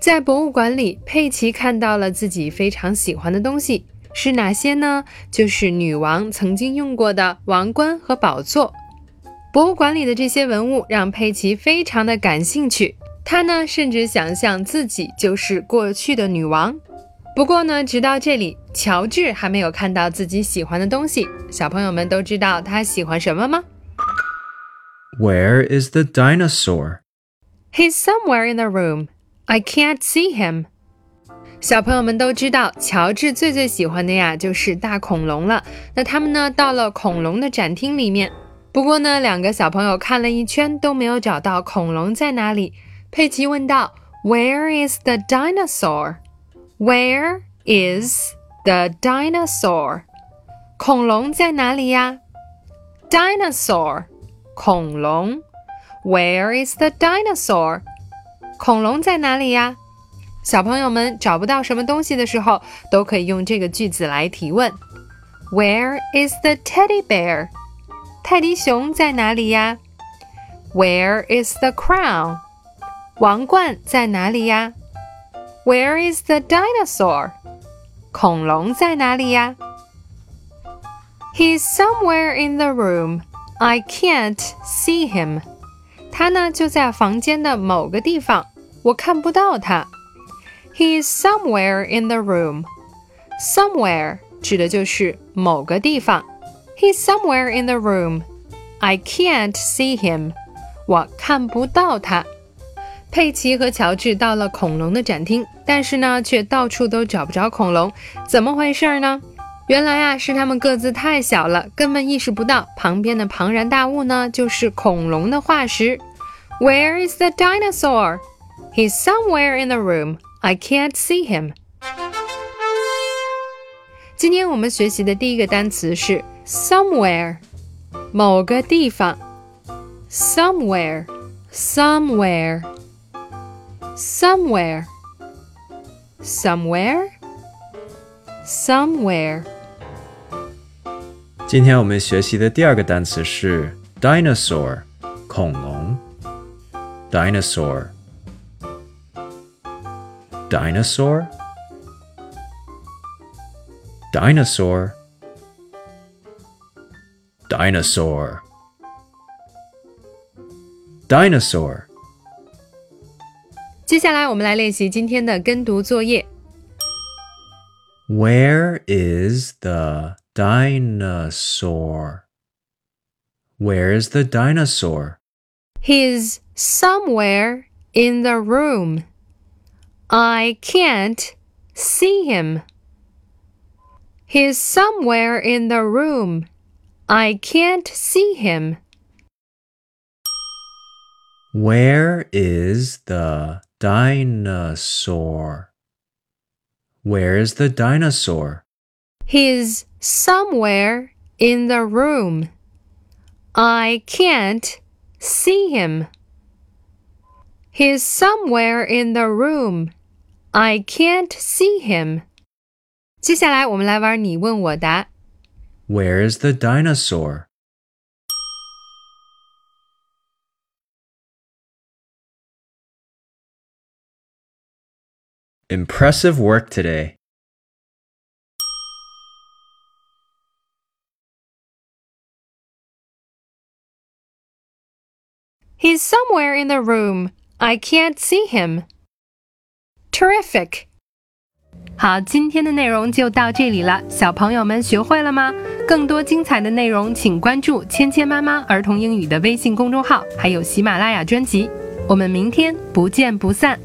在博物馆里，佩奇看到了自己非常喜欢的东西，是哪些呢？就是女王曾经用过的王冠和宝座。博物馆里的这些文物让佩奇非常的感兴趣，他呢甚至想象自己就是过去的女王。不过呢，直到这里，乔治还没有看到自己喜欢的东西。小朋友们都知道他喜欢什么吗？Where is the dinosaur? He's somewhere in the room. I can't see him。小朋友们都知道，乔治最最喜欢的呀就是大恐龙了。那他们呢到了恐龙的展厅里面，不过呢两个小朋友看了一圈都没有找到恐龙在哪里。佩奇问道：“Where is the dinosaur？” Where is the dinosaur？恐龙在哪里呀？Dinosaur，恐龙。Where is the dinosaur？ 恐龙在哪里呀？小朋友们找不到什么东西的时候，都可以用这个句子来提问：Where is the teddy bear？泰迪熊在哪里呀？Where is the crown？王冠在哪里呀？Where is the dinosaur? 恐龙在哪里呀？He's somewhere in the room. I can't see him. 他呢就在房间的某个地方，我看不到他。He is somewhere in the room. Somewhere 指的就是某个地方。He's somewhere in the room. I can't see him. 我看不到他。佩奇和乔治到了恐龙的展厅，但是呢，却到处都找不着恐龙，怎么回事呢？原来啊，是他们个子太小了，根本意识不到旁边的庞然大物呢，就是恐龙的化石。Where is the dinosaur? He's somewhere in the room. I can't see him. 今天我们学习的第一个单词是 somewhere，某个地方。somewhere，somewhere。somewhere, somewhere, somewhere。今天我们学习的第二个单词是 dinosaur，恐龙。 dinosaur, dinosaur, dinosaur, dinosaur, dinosaur. 接下来，我们来练习今天的跟读作业。Where is the dinosaur? Where is the dinosaur? He's somewhere in the room. I can't see him. He's somewhere in the room. I can't see him. Where is the dinosaur? Where is the dinosaur? He's somewhere in the room. I can't see him. He's somewhere in the room. I can't see him. 接下来我们来玩你问我答。Where is the dinosaur? Impressive work today. He's somewhere in the room. I can't see him. Terrific. 好，今天的内容就到这里了。小朋友们学会了吗？更多精彩的内容，请关注“芊芊妈妈儿童英语”的微信公众号，还有喜马拉雅专辑。我们明天不见不散。